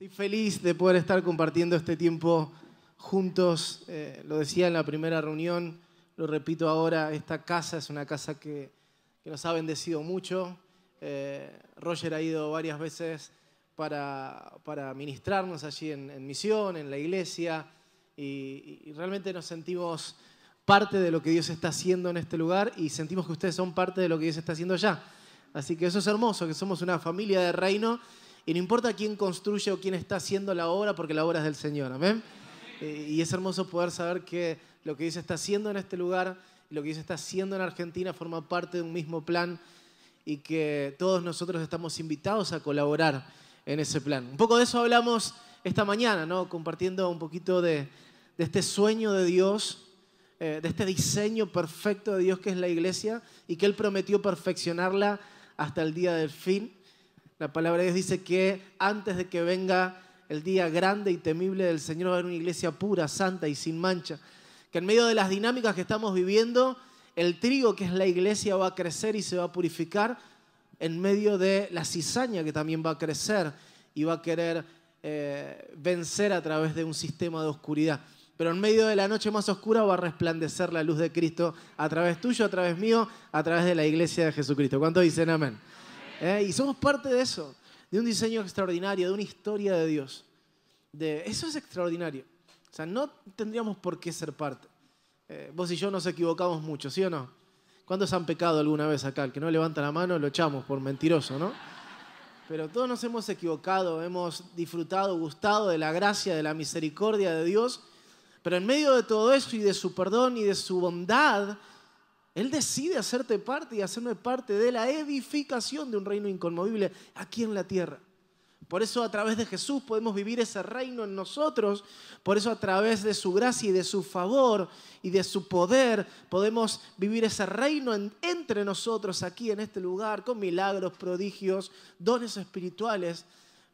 Estoy feliz de poder estar compartiendo este tiempo juntos. Eh, lo decía en la primera reunión, lo repito ahora, esta casa es una casa que, que nos ha bendecido mucho. Eh, Roger ha ido varias veces para, para ministrarnos allí en, en, misión, en la iglesia, y, y realmente nos sentimos parte de lo que Dios está haciendo en este lugar y sentimos que ustedes son parte de lo que Dios está haciendo allá. Así que eso es hermoso, que somos una familia de reino y no importa quién construye o quién está haciendo la obra, porque la obra es del Señor. Amén. Eh, y es hermoso poder saber que lo que Dios está haciendo en este lugar y lo que Dios está haciendo en Argentina forma parte de un mismo plan y que todos nosotros estamos invitados a colaborar en ese plan. Un poco de eso hablamos esta mañana, ¿no? compartiendo un poquito de, este sueño de Dios, eh, de este diseño perfecto de Dios que es la iglesia y que Él prometió perfeccionarla hasta el día del fin. La palabra de Dios dice que antes de que venga el día grande y temible del Señor va a haber una iglesia pura, santa y sin mancha. Que en medio de las dinámicas que estamos viviendo, el trigo que es la iglesia va a crecer y se va a purificar en medio de la cizaña que también va a crecer y va a querer eh, vencer a través de un sistema de oscuridad. Pero en medio de la noche más oscura va a resplandecer la luz de Cristo a través tuyo, a través mío, a través de la iglesia de Jesucristo. ¿Cuántos dicen amén? ¿Eh? Y somos parte de eso, de un diseño extraordinario, de una historia de Dios. De, eso es extraordinario. O sea, no tendríamos por qué ser parte. Eh, vos y yo nos equivocamos mucho, ¿sí o no? ¿Cuántos han pecado alguna vez acá? El que no levanta la mano lo echamos por mentiroso, ¿no? Pero todos nos hemos equivocado, hemos disfrutado, gustado de la gracia, de la misericordia de Dios. Pero en medio de todo eso y de su perdón y de su bondad, él decide hacerte parte y hacerme parte de la edificación de un reino inconmovible aquí en la tierra. Por eso a través de Jesús podemos vivir ese reino en nosotros. Por eso a través de su gracia y de su favor y de su poder podemos vivir ese reino entre nosotros aquí en este lugar con milagros, prodigios, dones espirituales.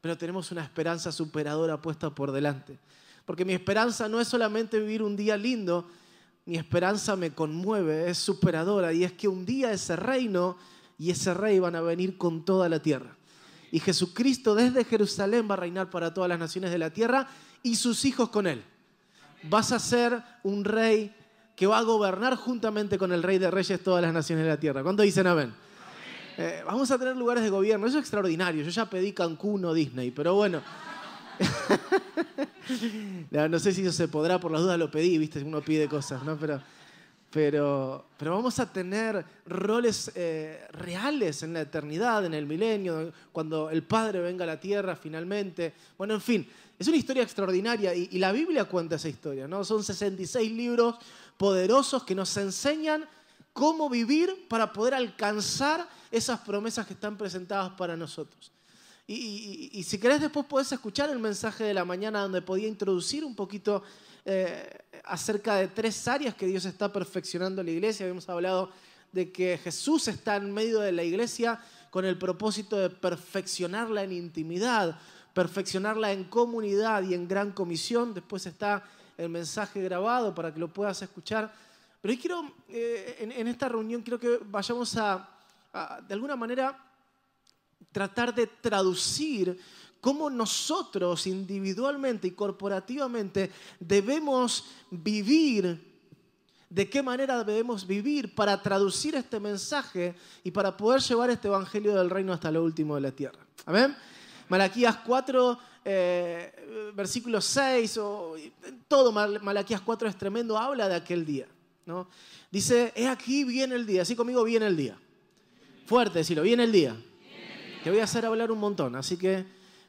Pero tenemos una esperanza superadora puesta por delante. Porque mi esperanza no es solamente vivir un día lindo, mi esperanza me conmueve, es superadora, y es que un día ese reino y ese rey van a venir con toda la tierra. Y Jesucristo desde Jerusalén va a reinar para todas las naciones de la tierra y sus hijos con él. Vas a ser un rey que va a gobernar juntamente con el rey de reyes todas las naciones de la tierra. ¿Cuánto dicen amén? Eh, vamos a tener lugares de gobierno, eso es extraordinario. Yo ya pedí Cancún o Disney, pero bueno. no, sé si eso se podrá, por las dudas lo pedí, viste, uno pide cosas, ¿no? Pero, pero, pero vamos a tener roles eh, reales en la eternidad, en el milenio, cuando el Padre venga a la tierra finalmente. Bueno, en fin, es una historia extraordinaria y, y la Biblia cuenta esa historia, ¿no? Son 66 libros poderosos que nos enseñan cómo vivir para poder alcanzar esas promesas que están presentadas para nosotros. Y, si querés después podés escuchar el mensaje de la mañana donde podía introducir un poquito eh, acerca de tres áreas que Dios está perfeccionando en la iglesia. Habíamos hablado de que Jesús está en medio de la iglesia con el propósito de perfeccionarla en intimidad, perfeccionarla en comunidad y en gran comisión. Después está el mensaje grabado para que lo puedas escuchar. Pero hoy quiero, eh, en, esta reunión, quiero que vayamos a de alguna manera, tratar de traducir cómo nosotros individualmente y corporativamente debemos vivir, de qué manera debemos vivir para traducir este mensaje y para poder llevar este Evangelio del Reino hasta lo último de la tierra. Amén. Malaquías 4, eh, versículo 6, o, todo Malaquías 4 es tremendo, habla de aquel día. ¿no? Dice, he aquí viene el día, así conmigo viene el día. Fuerte, decirlo, viene el día. Te voy a hacer hablar un montón, así que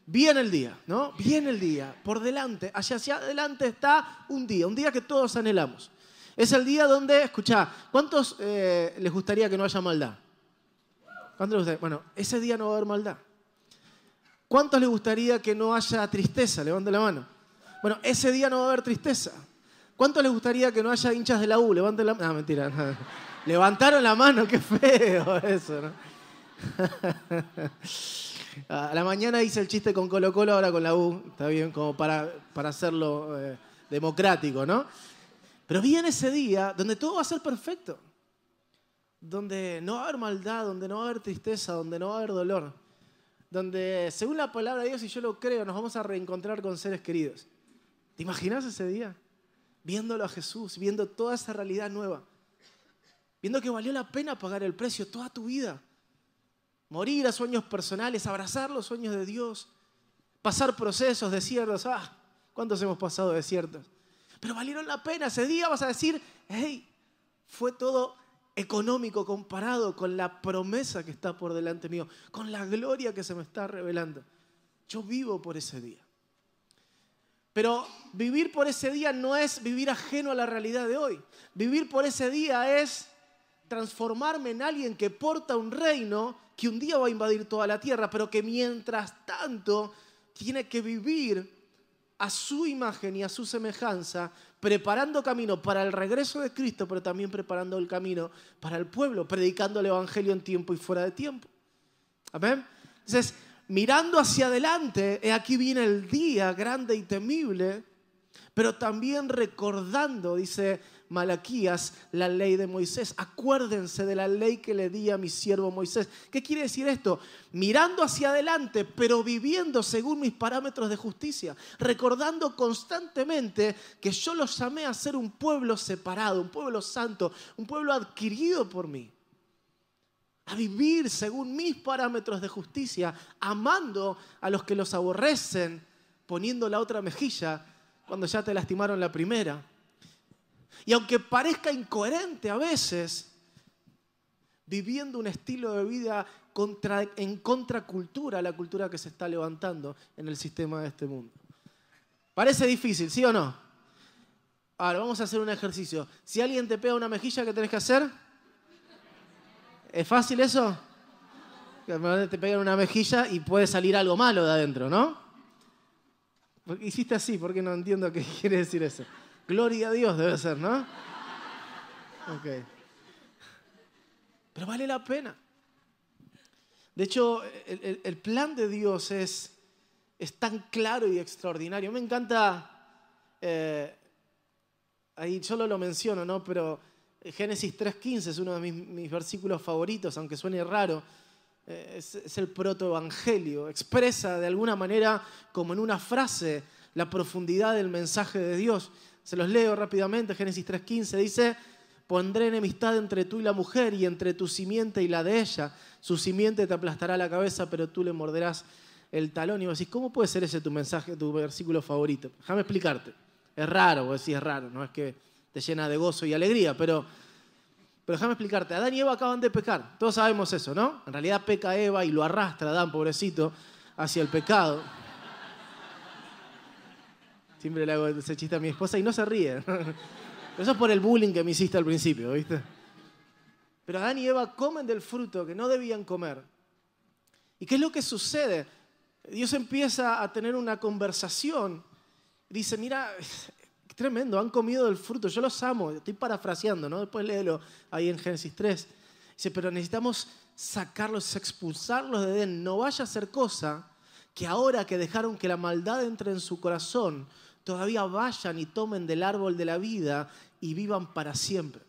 viene el día, ¿no? Viene el día. Por delante, hacia, hacia adelante está un día, un día que todos anhelamos. Es el día donde, escucha, ¿cuántos eh, les gustaría que no haya maldad? ¿Cuántos les gustaría? Bueno, ese día no va a haber maldad. ¿Cuántos les gustaría que no haya tristeza? Levante la mano. Bueno, ese día no va a haber tristeza. ¿Cuántos les gustaría que no haya hinchas de la U? Levante la mano. No, mentira. Levantaron la mano, qué feo eso, ¿no? A la mañana hice el chiste con Colo Colo, ahora con la U, está bien, como para, para hacerlo eh, democrático, ¿no? Pero viene ese día donde todo va a ser perfecto, donde no va a haber maldad, donde no va a haber tristeza, donde no va a haber dolor, donde según la palabra de Dios, y yo lo creo, nos vamos a reencontrar con seres queridos. ¿Te imaginas ese día? Viéndolo a Jesús, viendo toda esa realidad nueva, viendo que valió la pena pagar el precio toda tu vida, morir a sueños personales, abrazar los sueños de Dios, pasar procesos, desiertos. Ah, ¿cuántos hemos pasado desiertos? Pero valieron la pena. Ese día vas a decir, hey, fue todo económico comparado con la promesa que está por delante mío, con la gloria que se me está revelando. Yo vivo por ese día. Pero vivir por ese día no es vivir ajeno a la realidad de hoy. Vivir por ese día es transformarme en alguien que porta un reino que un día va a invadir toda la tierra, pero que mientras tanto tiene que vivir a su imagen y a su semejanza, preparando camino para el regreso de Cristo, pero también preparando el camino para el pueblo, predicando el Evangelio en tiempo y fuera de tiempo. Amén. Entonces, mirando hacia adelante, aquí viene el día grande y temible, pero también recordando, dice Malaquías, la ley de Moisés. Acuérdense de la ley que le di a mi siervo Moisés. ¿Qué quiere decir esto? Mirando hacia adelante, pero viviendo según mis parámetros de justicia. Recordando constantemente que yo los llamé a ser un pueblo separado, un pueblo santo, un pueblo adquirido por mí. A vivir según mis parámetros de justicia, amando a los que los aborrecen, poniendo la otra mejilla cuando ya te lastimaron la primera y aunque parezca incoherente a veces, viviendo un estilo de vida en contracultura a la cultura que se está levantando en el sistema de este mundo. Parece difícil, ¿sí o no? Ahora, vamos a hacer un ejercicio. Si alguien te pega una mejilla, ¿qué tenés que hacer? ¿Es fácil eso? Te pegan una mejilla y puede salir algo malo de adentro, ¿no? Hiciste así, porque no entiendo qué quiere decir eso. Gloria a Dios debe ser, ¿no? Ok. Pero vale la pena. De hecho, el, plan de Dios es, es, tan claro y extraordinario. Me encanta, eh, ahí solo lo menciono, ¿no? Pero Génesis 3.15 es uno de mis, versículos favoritos, aunque suene raro. Eh, es, es el protoevangelio. Expresa de alguna manera, como en una frase, la profundidad del mensaje de Dios. Se los leo rápidamente. Génesis 3.15 dice, pondré enemistad entre tú y la mujer y entre tu simiente y la de ella. Su simiente te aplastará la cabeza, pero tú le morderás el talón. Y vos decís, ¿cómo puede ser ese tu mensaje, tu versículo favorito? Déjame explicarte. Es raro, vos decís, es raro, no es que te llena de gozo y alegría, pero, pero déjame explicarte. Adán y Eva acaban de pecar. Todos sabemos eso, ¿no? En realidad peca Eva y lo arrastra Adán, pobrecito, hacia el pecado. Siempre le hago ese chiste a mi esposa y no se ríe. eso es por el bullying que me hiciste al principio, ¿viste? Pero Adán y Eva comen del fruto que no debían comer. ¿Y qué es lo que sucede? Dios empieza a tener una conversación. Dice, mira, tremendo, han comido del fruto, yo los amo. Estoy parafraseando, ¿no? Después léelo ahí en Génesis 3. Dice, pero necesitamos sacarlos, expulsarlos de Edén. No vaya a ser cosa que ahora que dejaron que la maldad entre en su corazón, todavía vayan y tomen del árbol de la vida y vivan para siempre.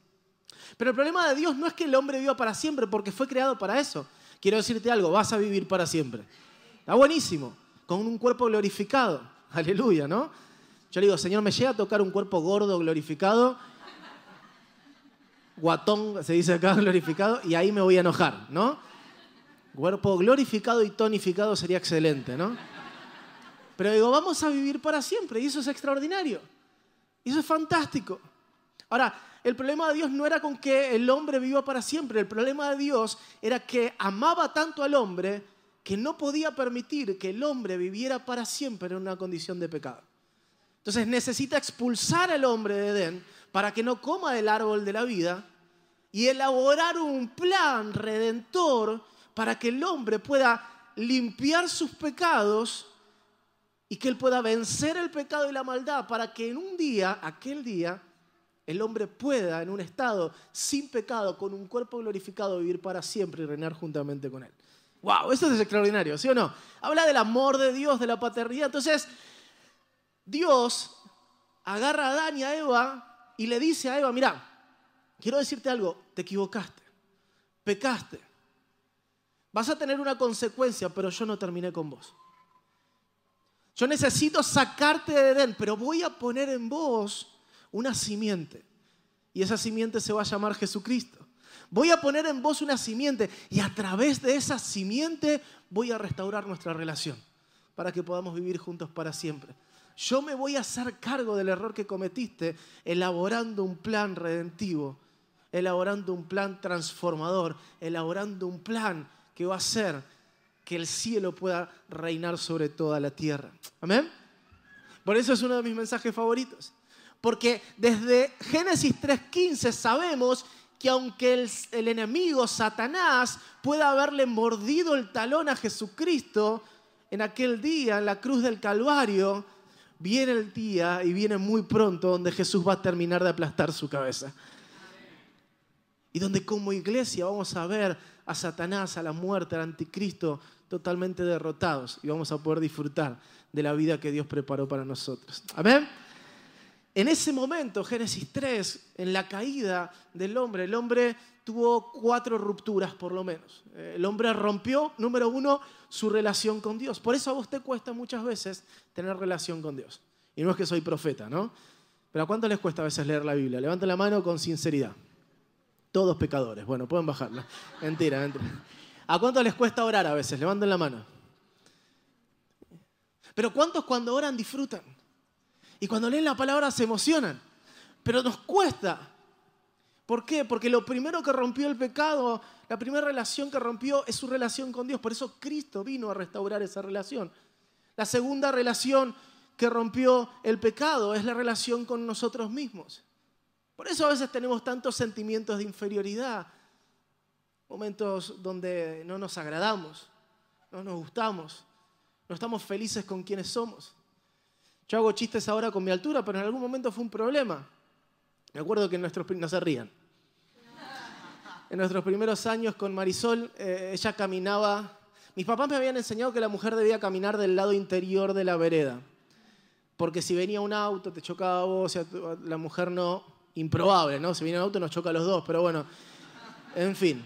Pero el problema de Dios no es que el hombre viva para siempre, porque fue creado para eso. Quiero decirte algo, vas a vivir para siempre. Está buenísimo, con un cuerpo glorificado. Aleluya, ¿no? Yo le digo, Señor, me llega a tocar un cuerpo gordo, glorificado, guatón, se dice acá, glorificado, y ahí me voy a enojar, ¿no? Cuerpo glorificado y tonificado sería excelente, ¿no? Pero digo, vamos a vivir para siempre y eso es extraordinario. Eso es fantástico. Ahora, el problema de Dios no era con que el hombre viva para siempre. El problema de Dios era que amaba tanto al hombre que no podía permitir que el hombre viviera para siempre en una condición de pecado. Entonces necesita expulsar al hombre de Edén para que no coma del árbol de la vida y elaborar un plan redentor para que el hombre pueda limpiar sus pecados y que Él pueda vencer el pecado y la maldad para que en un día, aquel día, el hombre pueda en un estado sin pecado, con un cuerpo glorificado, vivir para siempre y reinar juntamente con Él. ¡Wow! Eso es extraordinario, ¿sí o no? Habla del amor de Dios, de la paternidad. Entonces, Dios agarra a Adán y a Eva y le dice a Eva, mira, quiero decirte algo, te equivocaste, pecaste. Vas a tener una consecuencia, pero yo no terminé con vos. Yo necesito sacarte de Edén, pero voy a poner en vos una simiente. Y esa simiente se va a llamar Jesucristo. Voy a poner en vos una simiente y a través de esa simiente voy a restaurar nuestra relación para que podamos vivir juntos para siempre. Yo me voy a hacer cargo del error que cometiste elaborando un plan redentivo, elaborando un plan transformador, elaborando un plan que va a hacer que el cielo pueda reinar sobre toda la tierra. Amén. Por eso es uno de mis mensajes favoritos. Porque desde Génesis 3.15 sabemos que aunque el, enemigo, Satanás, pueda haberle mordido el talón a Jesucristo en aquel día, en la cruz del Calvario, viene el día y viene muy pronto donde Jesús va a terminar de aplastar su cabeza. Y donde como iglesia vamos a ver a Satanás, a la muerte, al anticristo totalmente derrotados y vamos a poder disfrutar de la vida que Dios preparó para nosotros. Amén. En ese momento, Génesis 3, en la caída del hombre, el hombre tuvo cuatro rupturas por lo menos. El hombre rompió, número uno, su relación con Dios. Por eso a vos te cuesta muchas veces tener relación con Dios. Y no es que soy profeta, ¿no? Pero ¿a cuánto les cuesta a veces leer la Biblia? Levanten la mano con sinceridad. Todos pecadores. Bueno, pueden bajarla. Mentira, mentira. ¿A cuánto les cuesta orar a veces? Levanten la mano. Pero ¿cuántos cuando oran disfrutan? Y cuando leen la palabra se emocionan. Pero nos cuesta. ¿Por qué? Porque lo primero que rompió el pecado, la primera relación que rompió es su relación con Dios. Por eso Cristo vino a restaurar esa relación. La segunda relación que rompió el pecado es la relación con nosotros mismos. Por eso a veces tenemos tantos sentimientos de inferioridad, momentos donde no nos agradamos, no nos gustamos, no estamos felices con quienes somos. Yo hago chistes ahora con mi altura, pero en algún momento fue un problema. Me acuerdo que en nuestros no se rían. En nuestros primeros años con Marisol, eh, ella caminaba. Mis papás me habían enseñado que la mujer debía caminar del lado interior de la vereda. Porque si venía un auto, te chocaba a vos, la mujer no. Improbable, ¿no? Si viene un auto, nos choca a los dos, pero bueno. En fin.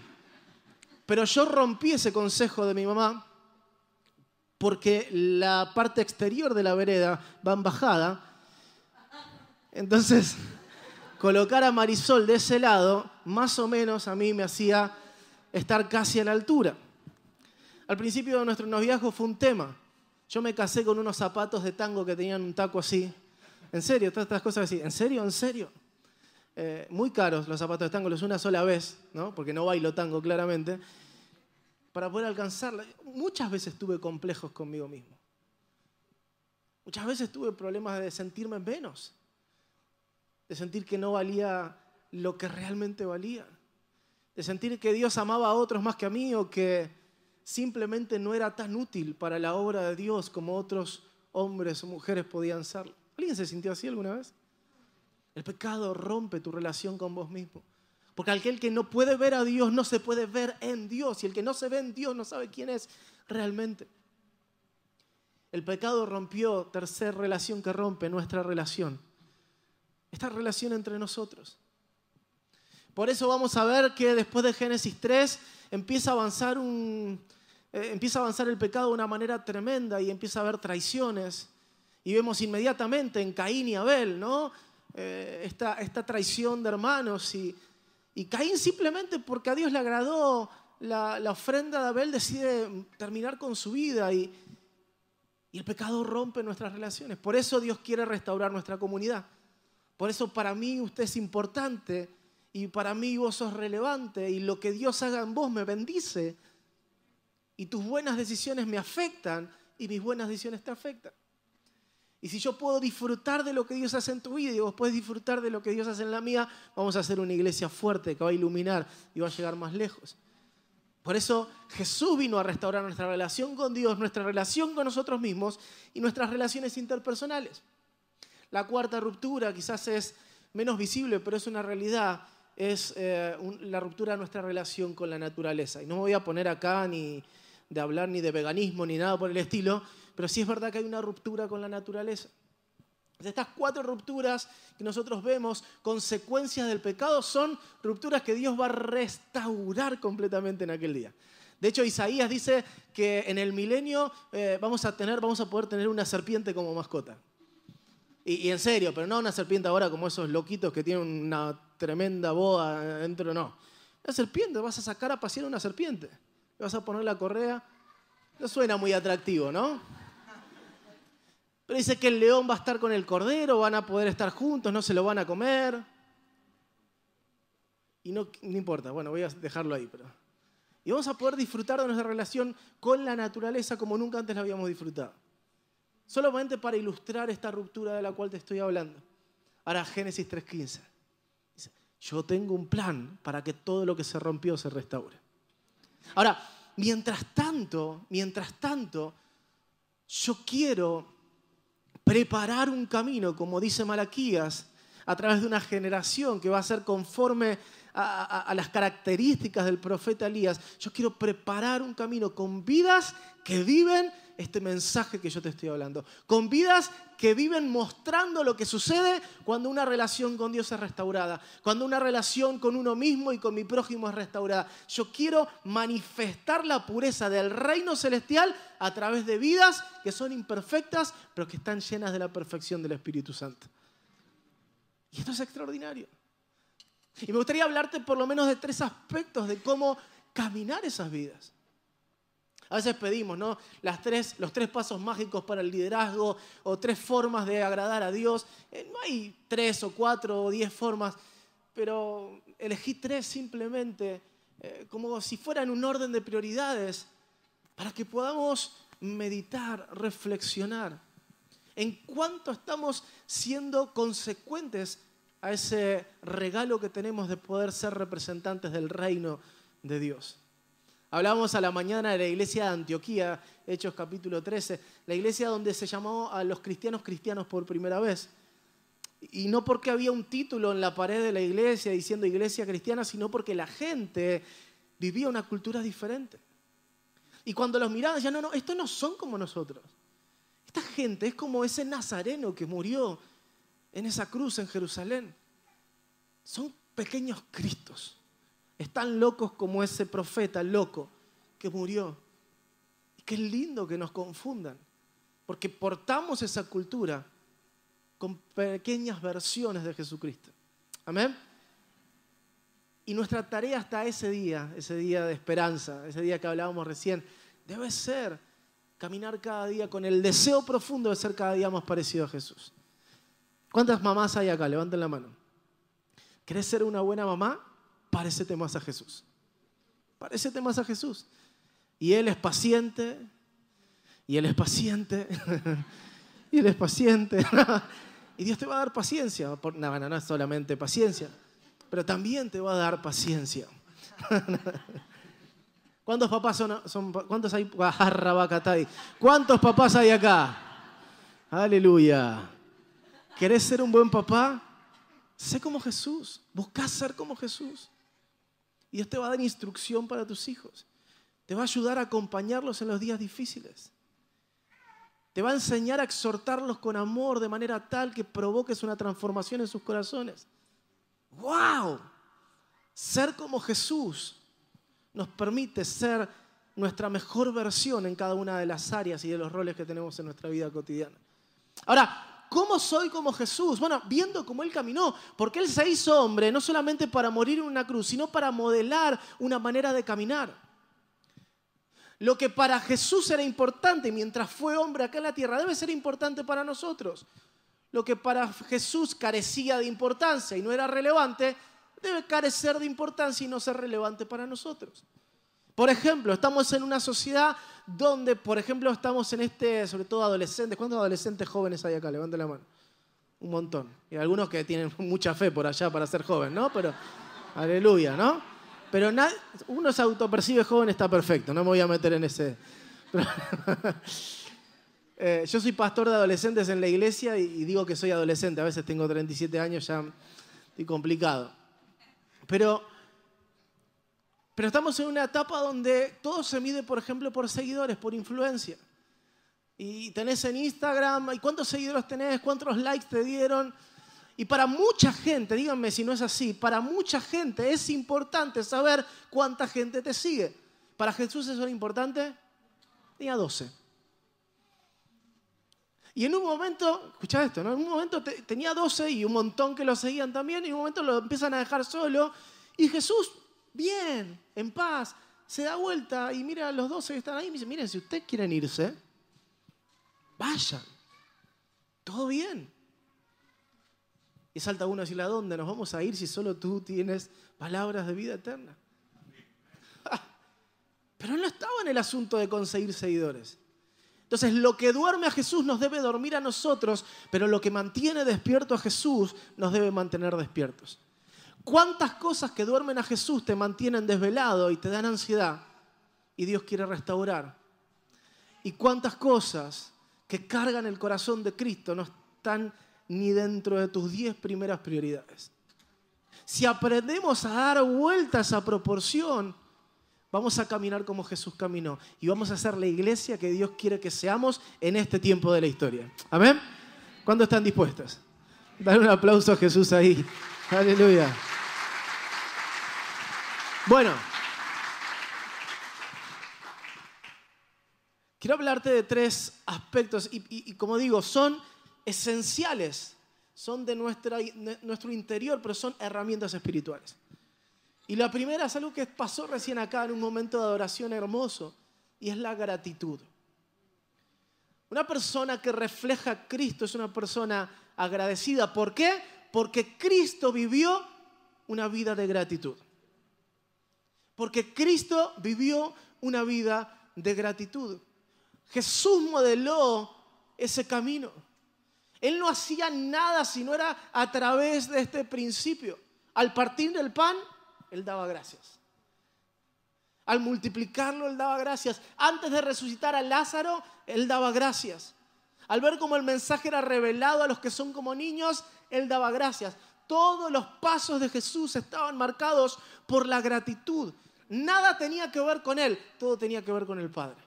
Pero yo rompí ese consejo de mi mamá porque la parte exterior de la vereda va en bajada. Entonces, colocar a Marisol de ese lado, más o menos a mí me hacía estar casi a la altura. Al principio de nuestro noviazgo fue un tema. Yo me casé con unos zapatos de tango que tenían un taco así. En serio, todas estas cosas así. ¿En serio? ¿En serio? Eh, muy caros los zapatos de tango, los una sola vez, ¿no? porque no bailo tango claramente para poder alcanzarla. Muchas veces tuve complejos conmigo mismo. Muchas veces tuve problemas de sentirme menos, de sentir que no valía lo que realmente valía, de sentir que Dios amaba a otros más que a mí o que simplemente no era tan útil para la obra de Dios como otros hombres o mujeres podían ser. ¿Alguien se sintió así alguna vez? El pecado rompe tu relación con vos mismo. Porque aquel que no puede ver a Dios no se puede ver en Dios. Y el que no se ve en Dios no sabe quién es realmente. El pecado rompió, tercera relación que rompe, nuestra relación. Esta relación entre nosotros. Por eso vamos a ver que después de Génesis 3 empieza a avanzar, un, eh, empieza a avanzar el pecado de una manera tremenda y empieza a haber traiciones. Y vemos inmediatamente en Caín y Abel, ¿no? Eh, esta, esta traición de hermanos y y Caín simplemente porque a Dios le agradó la, ofrenda de Abel decide terminar con su vida y, el pecado rompe nuestras relaciones. Por eso Dios quiere restaurar nuestra comunidad. Por eso para mí usted es importante y para mí vos sos relevante y lo que Dios haga en vos me bendice y tus buenas decisiones me afectan y mis buenas decisiones te afectan. Y si yo puedo disfrutar de lo que Dios hace en tu vida y vos puedes disfrutar de lo que Dios hace en la mía, vamos a hacer una iglesia fuerte que va a iluminar y va a llegar más lejos. Por eso Jesús vino a restaurar nuestra relación con Dios, nuestra relación con nosotros mismos y nuestras relaciones interpersonales. La cuarta ruptura quizás es menos visible, pero es una realidad, es eh, la ruptura de nuestra relación con la naturaleza. Y no me voy a poner acá ni de hablar ni de veganismo ni nada por el estilo, pero sí es verdad que hay una ruptura con la naturaleza. De estas cuatro rupturas que nosotros vemos, consecuencias del pecado, son rupturas que Dios va a restaurar completamente en aquel día. De hecho, Isaías dice que en el milenio eh, vamos, a tener, vamos a poder tener una serpiente como mascota. Y, en serio, pero no una serpiente ahora como esos loquitos que tienen una tremenda boa dentro, no. Una serpiente, vas a sacar a pasear una serpiente. Vas a poner la correa. No suena muy atractivo, ¿no? Pero dice que el león va a estar con el cordero, van a poder estar juntos, no se lo van a comer. Y no, importa, bueno, voy a dejarlo ahí, pero. Y vamos a poder disfrutar de nuestra relación con la naturaleza como nunca antes la habíamos disfrutado. Solamente para ilustrar esta ruptura de la cual te estoy hablando. Ahora, Génesis 3.15. Dice, yo tengo un plan para que todo lo que se rompió se restaure. Ahora, mientras tanto, mientras tanto, yo quiero preparar un camino, como dice Malaquías, a través de una generación que va a ser conforme a, las características del profeta Elías. Yo quiero preparar un camino con vidas que viven este mensaje que yo te estoy hablando. Con vidas que viven mostrando lo que sucede cuando una relación con Dios es restaurada, cuando una relación con uno mismo y con mi prójimo es restaurada. Yo quiero manifestar la pureza del reino celestial a través de vidas que son imperfectas, pero que están llenas de la perfección del Espíritu Santo. Y esto es extraordinario. Y me gustaría hablarte por lo menos de tres aspectos de cómo caminar esas vidas. A veces pedimos, ¿no? Las tres, los tres pasos mágicos para el liderazgo o tres formas de agradar a Dios. Eh, no hay tres o cuatro o diez formas, pero elegí tres simplemente eh, como si fueran un orden de prioridades para que podamos meditar, reflexionar en cuánto estamos siendo consecuentes a ese regalo que tenemos de poder ser representantes del reino de Dios. Hablábamos a la mañana de la iglesia de Antioquía, Hechos capítulo 13, la iglesia donde se llamó a los cristianos cristianos por primera vez. Y no porque había un título en la pared de la iglesia diciendo iglesia cristiana, sino porque la gente vivía una cultura diferente. Y cuando los miraban decían, no, no, estos no son como nosotros. Esta gente es como ese nazareno que murió en esa cruz en Jerusalén. Son pequeños cristos están locos como ese profeta loco que murió. Y qué lindo que nos confundan, porque portamos esa cultura con pequeñas versiones de Jesucristo. Amén. Y nuestra tarea hasta ese día, ese día de esperanza, ese día que hablábamos recién, debe ser caminar cada día con el deseo profundo de ser cada día más parecido a Jesús. ¿Cuántas mamás hay acá? Levanten la mano. ¿Querés ser una buena mamá? parecete más a Jesús. Parecete más a Jesús. Y Él es paciente, y Él es paciente, y Él es paciente. y Dios te va a dar paciencia. No, no, no es solamente paciencia, pero también te va a dar paciencia. ¿Cuántos papás son, son cuántos hay? ¿Cuántos papás hay acá? Aleluya. ¿Querés ser un buen papá? Sé como Jesús. Busca ser como Jesús. Y Dios te va a dar instrucción para tus hijos. Te va a ayudar a acompañarlos en los días difíciles. Te va a enseñar a exhortarlos con amor de manera tal que provoques una transformación en sus corazones. ¡Wow! Ser como Jesús nos permite ser nuestra mejor versión en cada una de las áreas y de los roles que tenemos en nuestra vida cotidiana. Ahora, ¿Cómo soy como Jesús? Bueno, viendo cómo Él caminó, porque Él se hizo hombre no solamente para morir en una cruz, sino para modelar una manera de caminar. Lo que para Jesús era importante mientras fue hombre acá en la tierra debe ser importante para nosotros. Lo que para Jesús carecía de importancia y no era relevante, debe carecer de importancia y no ser relevante para nosotros. Por ejemplo, estamos en una sociedad donde, por ejemplo, estamos en este, sobre todo adolescentes. ¿Cuántos adolescentes jóvenes hay acá? Levanten la mano. Un montón. Y algunos que tienen mucha fe por allá para ser joven, ¿no? Pero, aleluya, ¿no? Pero uno se autopercibe joven, está perfecto. No me voy a meter en ese. Eh, yo soy pastor de adolescentes en la iglesia y, digo que soy adolescente. A veces tengo 37 años, ya estoy complicado. Pero pero estamos en una etapa donde todo se mide, por ejemplo, por seguidores, por influencia. Y tenés en Instagram, ¿y cuántos seguidores tenés? ¿Cuántos likes te dieron? Y para mucha gente, díganme si no es así, para mucha gente es importante saber cuánta gente te sigue. ¿Para Jesús eso era importante? Tenía 12. Y en un momento, escucha esto, ¿no? En un momento tenía 12 y un montón que lo seguían también, y en un momento lo empiezan a dejar solo. Y Jesús, bien, en paz, se da vuelta y mira a los 12 que están ahí y dice, miren, si ustedes quieren irse, vayan. Todo bien. Y salta uno a decirle, ¿a dónde nos vamos a ir si solo tú tienes palabras de vida eterna? Pero no estaba en el asunto de conseguir seguidores. Entonces, lo que duerme a Jesús nos debe dormir a nosotros, pero lo que mantiene despierto a Jesús nos debe mantener despiertos. ¿Cuántas cosas que duermen a Jesús te mantienen desvelado y te dan ansiedad y Dios quiere restaurar? ¿Y cuántas cosas que cargan el corazón de Cristo no están ni dentro de tus diez primeras prioridades? Si aprendemos a dar vuelta a proporción, Vamos a caminar como Jesús caminó y vamos a ser la iglesia que Dios quiere que seamos en este tiempo de la historia. Amén. ¿Cuándo están dispuestos? Dar un aplauso a Jesús ahí. Aleluya. Bueno, quiero hablarte de tres aspectos y, como digo, son esenciales, son de nuestro interior, pero son herramientas espirituales. Y la primera es algo que pasó recién acá en un momento de adoración hermoso, y es la gratitud. Una persona que refleja a Cristo es una persona agradecida. ¿Por qué? Porque Cristo vivió una vida de gratitud. Porque Cristo vivió una vida de gratitud. Jesús modeló ese camino. Él no hacía nada si no era a través de este principio. Al partir del pan, él daba gracias. Al multiplicarlo, Él daba gracias. Antes de resucitar a Lázaro, Él daba gracias. Al ver cómo el mensaje era revelado a los que son como niños, Él daba gracias. Todos los pasos de Jesús estaban marcados por la gratitud. Nada tenía que ver con Él, todo tenía que ver con el Padre.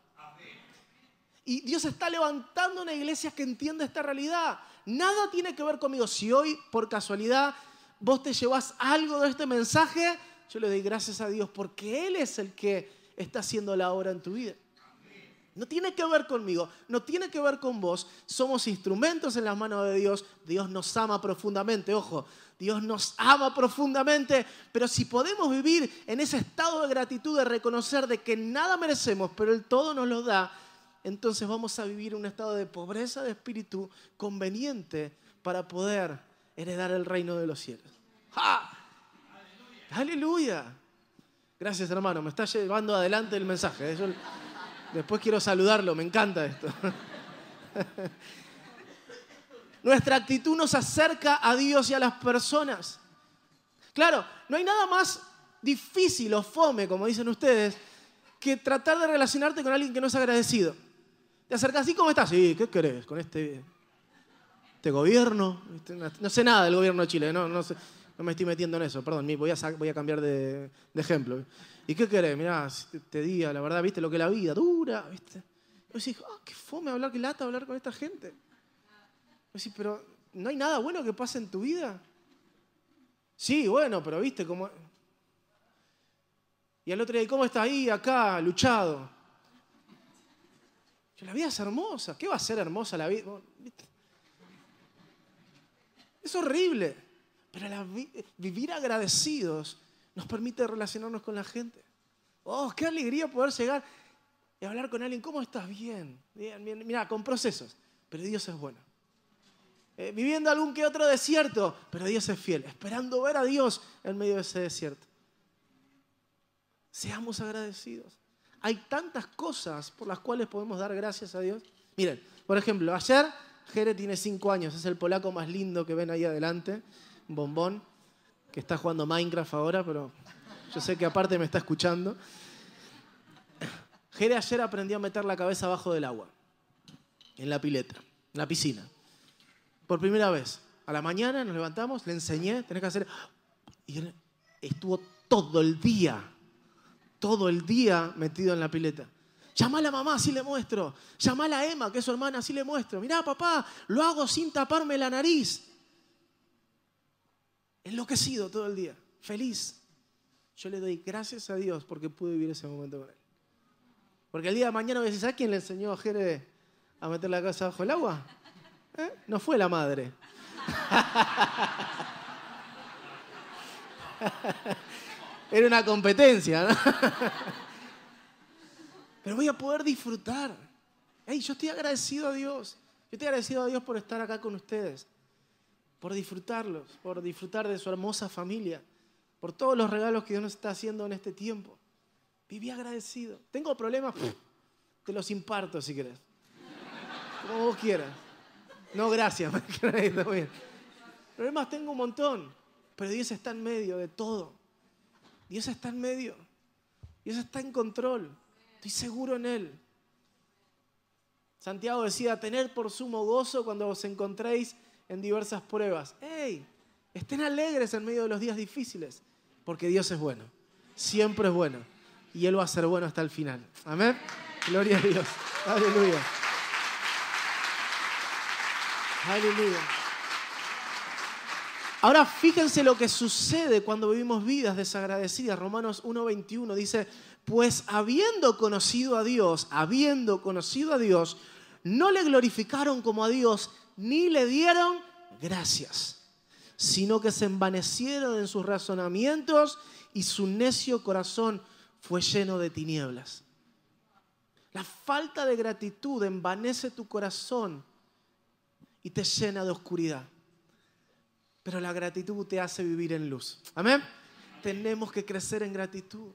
Y Dios está levantando una iglesia que entiende esta realidad. Nada tiene que ver conmigo. Si hoy, por casualidad, vos te llevas algo de este mensaje, yo le doy gracias a Dios porque Él es el que está haciendo la obra en tu vida. No tiene que ver conmigo, no tiene que ver con vos. Somos instrumentos en las manos de Dios. Dios nos ama profundamente, ojo, Dios nos ama profundamente. Pero si podemos vivir en ese estado de gratitud, de reconocer de que nada merecemos, pero Él todo nos lo da, entonces vamos a vivir un estado de pobreza de espíritu conveniente para poder heredar el reino de los cielos. Aleluya. Gracias, hermano. Me está llevando adelante el mensaje. Después quiero saludarlo. Me encanta esto. Nuestra actitud nos acerca a Dios y a las personas. Claro, no hay nada más difícil o fome, como dicen ustedes, que tratar de relacionarte con alguien que no es agradecido. Te acercas así, ¿cómo estás? Sí, ¿qué querés con este, este gobierno? No sé nada del gobierno de Chile, no, me estoy metiendo en eso, perdón, voy a, voy a cambiar de, ejemplo. ¿Y qué querés? Mirá, te diga, la verdad, viste lo que la vida, dura, viste. Yo decís, oh, qué fome hablar, qué lata hablar con esta gente. Yo decís, pero ¿no hay nada bueno que pase en tu vida? Sí, bueno, pero viste cómo... Y al otro día, ¿cómo estás ahí, acá, luchado? la vida es hermosa. ¿Qué va a ser hermosa la vida? Es horrible. Pero vivir agradecidos nos permite relacionarnos con la gente. Oh, qué alegría poder llegar y hablar con alguien. ¿Cómo estás? Bien, bien, bien. Mira, con procesos. Pero Dios es bueno. Eh, viviendo algún que otro desierto, pero Dios es fiel. Esperando ver a Dios en medio de ese desierto. Seamos agradecidos. Hay tantas cosas por las cuales podemos dar gracias a Dios. Miren, por ejemplo, ayer Jere tiene cinco años, es el polaco más lindo que ven ahí adelante bombón, que está jugando Minecraft ahora, pero yo sé que aparte me está escuchando. Jere ayer aprendió a meter la cabeza abajo del agua, en la pileta, en la piscina. Por primera vez. A la mañana nos levantamos, le enseñé, tenés que hacer... Y estuvo todo el día, todo el día metido en la pileta. Llama a la mamá, así le muestro. Llama a la Emma, que es su hermana, así le muestro. Mirá, papá, lo hago sin taparme la nariz enloquecido todo el día, feliz. Yo le doy gracias a Dios porque pude vivir ese momento con Él. Porque el día de mañana voy a decir, ¿sabes quién le enseñó a Jere a meter la casa bajo el agua? ¿Eh? No fue la madre. Era una competencia, ¿no? Pero voy a poder disfrutar. Hey, yo estoy agradecido a Dios. Yo estoy agradecido a Dios por estar acá con ustedes, por disfrutarlos, por disfrutar de su hermosa familia, por todos los regalos que Dios nos está haciendo en este tiempo. Viví agradecido. Tengo problemas, te los imparto si querés. Como vos quieras. No, gracias. Problemas tengo un montón, pero Dios está en medio de todo. Dios está en medio. Dios está en control. Estoy seguro en Él. Santiago decía, tener por sumo gozo cuando os encontréis en diversas pruebas. ¡Ey! Estén alegres en medio de los días difíciles, porque Dios es bueno. Siempre es bueno. Y Él va a ser bueno hasta el final. Amén. Gloria a Dios. Aleluya. Aleluya. Ahora fíjense lo que sucede cuando vivimos vidas desagradecidas. Romanos 1.21 dice, pues habiendo conocido a Dios, habiendo conocido a Dios, no le glorificaron como a Dios, ni le dieron gracias, sino que se envanecieron en sus razonamientos y su necio corazón fue lleno de tinieblas. La falta de gratitud envanece tu corazón y te llena de oscuridad. Pero la gratitud te hace vivir en luz. Amén. Tenemos que crecer en gratitud.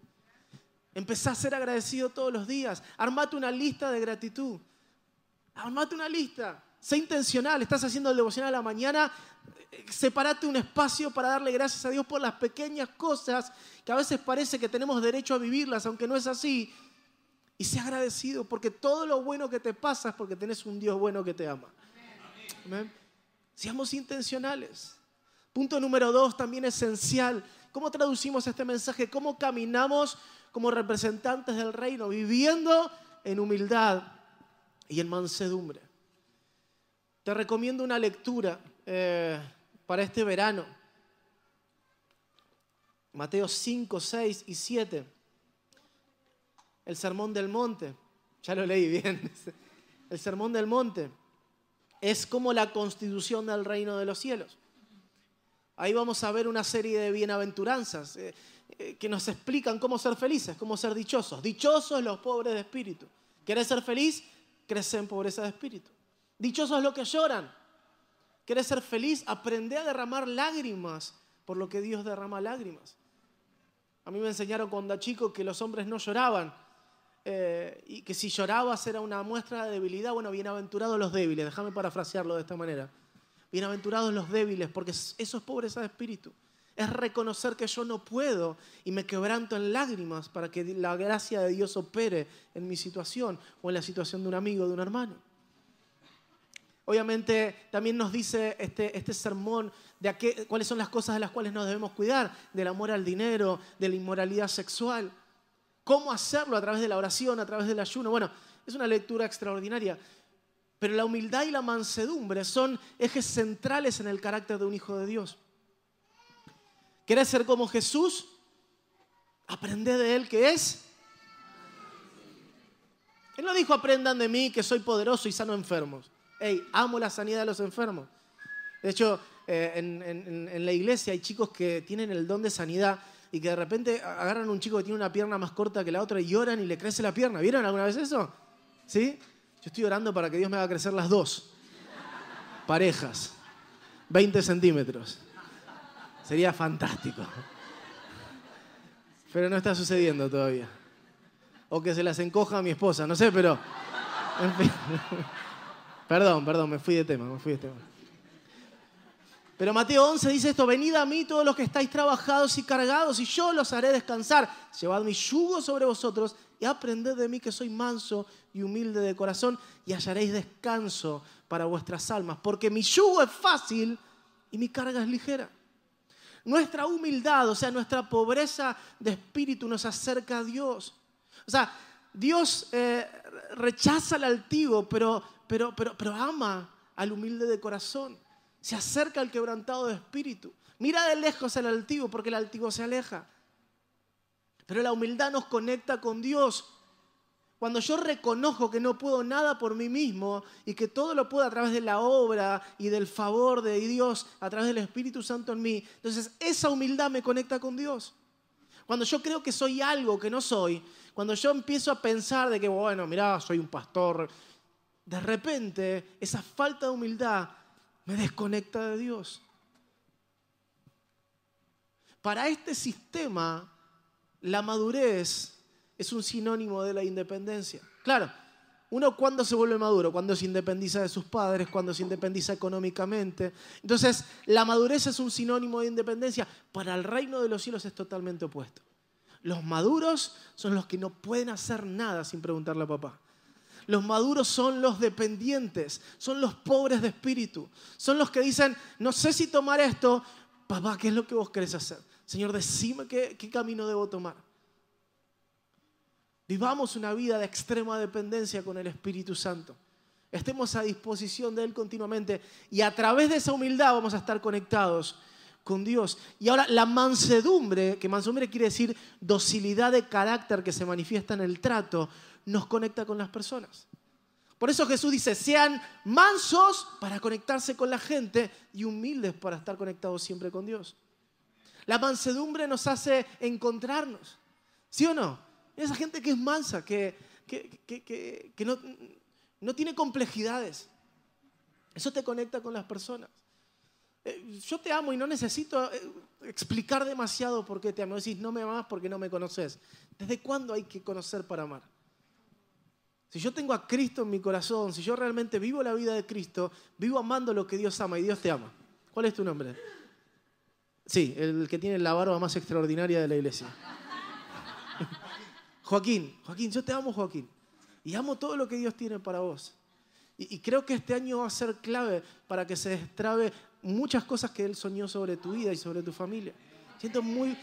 Empezá a ser agradecido todos los días. Armate una lista de gratitud. Armate una lista. Sé intencional. Estás haciendo el devocional a la mañana. Separate un espacio para darle gracias a Dios por las pequeñas cosas que a veces parece que tenemos derecho a vivirlas, aunque no es así. Y sé agradecido porque todo lo bueno que te pasa es porque tenés un Dios bueno que te ama. Seamos intencionales. Punto número dos, también esencial. ¿Cómo traducimos este mensaje? ¿Cómo caminamos como representantes del reino, viviendo en humildad y en mansedumbre? Te recomiendo una lectura eh, para este verano. Mateo 5, 6 y 7. El Sermón del Monte. Ya lo leí bien. El Sermón del Monte es como la constitución del reino de los cielos. Ahí vamos a ver una serie de bienaventuranzas eh, eh, que nos explican cómo ser felices, cómo ser dichosos. Dichosos los pobres de espíritu. ¿Quieres ser feliz? Crece en pobreza de espíritu. Dichosos los que lloran. ¿Quieres ser feliz? Aprende a derramar lágrimas por lo que Dios derrama lágrimas. A mí me enseñaron cuando chico que los hombres no lloraban eh, y que si llorabas era una muestra de debilidad. Bueno, bienaventurados los débiles, déjame parafrasearlo de esta manera. Bienaventurados los débiles, porque eso es pobreza de espíritu. Es reconocer que yo no puedo y me quebranto en lágrimas para que la gracia de Dios opere en mi situación o en la situación de un amigo, de un hermano. Obviamente también nos dice este, este sermón de cuáles son las cosas de las cuales nos debemos cuidar, del amor al dinero, de la inmoralidad sexual. ¿Cómo hacerlo a través de la oración, a través del ayuno? Bueno, es una lectura extraordinaria. Pero la humildad y la mansedumbre son ejes centrales en el carácter de un hijo de Dios. ¿Querés ser como Jesús? Aprende de Él que es. Él no dijo aprendan de mí que soy poderoso y sano enfermos. Hey, amo la sanidad de los enfermos. De hecho, eh, en la iglesia hay chicos que tienen el don de sanidad y que de repente agarran un chico que tiene una pierna más corta que la otra y lloran y le crece la pierna. ¿Vieron alguna vez eso? ¿Sí? Yo estoy orando para que Dios me haga crecer las dos. Parejas. 20 centímetros. Sería fantástico. Pero no está sucediendo todavía. O que se las encoja a mi esposa, no sé, pero... Perdón, perdón, me fui de tema, me fui de tema. Pero Mateo 11 dice esto, venid a mí todos los que estáis trabajados y cargados y yo los haré descansar. Llevad mi yugo sobre vosotros y aprended de mí que soy manso y humilde de corazón y hallaréis descanso para vuestras almas, porque mi yugo es fácil y mi carga es ligera. Nuestra humildad, o sea, nuestra pobreza de espíritu nos acerca a Dios. O sea, Dios eh, rechaza al altivo, pero, pero, pero, pero ama al humilde de corazón. Se acerca al quebrantado de espíritu. Mira de lejos al altivo porque el altivo se aleja. Pero la humildad nos conecta con Dios. Cuando yo reconozco que no puedo nada por mí mismo y que todo lo puedo a través de la obra y del favor de Dios, a través del Espíritu Santo en mí, entonces esa humildad me conecta con Dios. Cuando yo creo que soy algo que no soy, cuando yo empiezo a pensar de que, bueno, mira, soy un pastor, de repente esa falta de humildad me desconecta de Dios. Para este sistema, la madurez es un sinónimo de la independencia. Claro, uno cuando se vuelve maduro, cuando se independiza de sus padres, cuando se independiza económicamente. Entonces, la madurez es un sinónimo de independencia. Para el reino de los cielos es totalmente opuesto. Los maduros son los que no pueden hacer nada sin preguntarle a papá. Los maduros son los dependientes, son los pobres de espíritu, son los que dicen, no sé si tomar esto, papá, ¿qué es lo que vos querés hacer? Señor, decime qué, qué camino debo tomar. Vivamos una vida de extrema dependencia con el Espíritu Santo. Estemos a disposición de Él continuamente y a través de esa humildad vamos a estar conectados con Dios. Y ahora la mansedumbre, que mansedumbre quiere decir docilidad de carácter que se manifiesta en el trato, nos conecta con las personas. Por eso Jesús dice, sean mansos para conectarse con la gente y humildes para estar conectados siempre con Dios. La mansedumbre nos hace encontrarnos, ¿sí o no? Esa gente que es mansa, que, que, no, no, tiene complejidades. Eso te conecta con las personas. Eh, yo te amo y no necesito eh, explicar demasiado por qué te amo. Decís, no me amas porque no me conoces. ¿Desde cuándo hay que conocer para amar? Si yo tengo a Cristo en mi corazón, si yo realmente vivo la vida de Cristo, vivo amando lo que Dios ama y Dios te ama. ¿Cuál es tu nombre? Sí, el que tiene la barba más extraordinaria de la iglesia. Joaquín, Joaquín, yo te amo, Joaquín. Y amo todo lo que Dios tiene para vos. Y, creo que este año va a ser clave para que se destrabe muchas cosas que Él soñó sobre tu vida y sobre tu familia. Siento muy...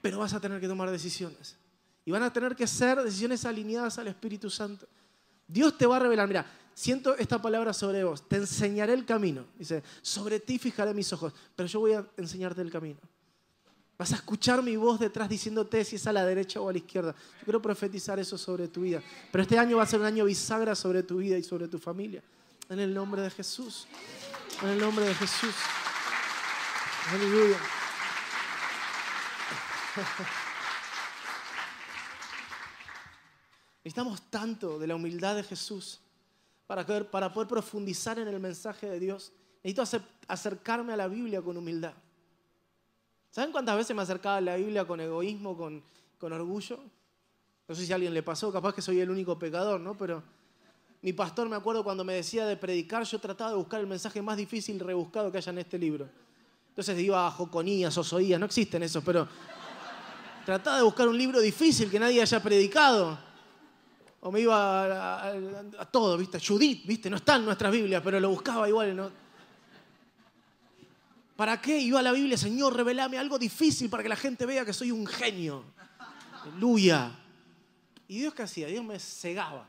Pero vas a tener que tomar decisiones. Y van a tener que ser decisiones alineadas al Espíritu Santo. Dios te va a revelar, mira, siento esta palabra sobre vos, te enseñaré el camino. Dice, sobre ti fijaré mis ojos, pero yo voy a enseñarte el camino. Vas a escuchar mi voz detrás diciéndote si es a la derecha o a la izquierda. Yo quiero profetizar eso sobre tu vida. Pero este año va a ser un año bisagra sobre tu vida y sobre tu familia. En el nombre de Jesús. En el nombre de Jesús. Aleluya. Necesitamos tanto de la humildad de Jesús para, para poder profundizar en el mensaje de Dios. Necesito acercarme a la Biblia con humildad. ¿Saben cuántas veces me acercaba a la Biblia con egoísmo, con, con orgullo? No sé si a alguien le pasó, capaz que soy el único pecador, ¿no? Pero mi pastor, me acuerdo cuando me decía de predicar, yo trataba de buscar el mensaje más difícil rebuscado que haya en este libro. Entonces iba a Joconías, Osoías, no existen esos, pero trataba de buscar un libro difícil que nadie haya predicado. O me iba a, a todo, ¿viste? Judith, ¿viste? No está en nuestras Biblias, pero lo buscaba igual. ¿no? ¿Para qué iba a la Biblia? Señor, revelame algo difícil para que la gente vea que soy un genio. Aleluya. ¿Y Dios qué hacía? Dios me cegaba.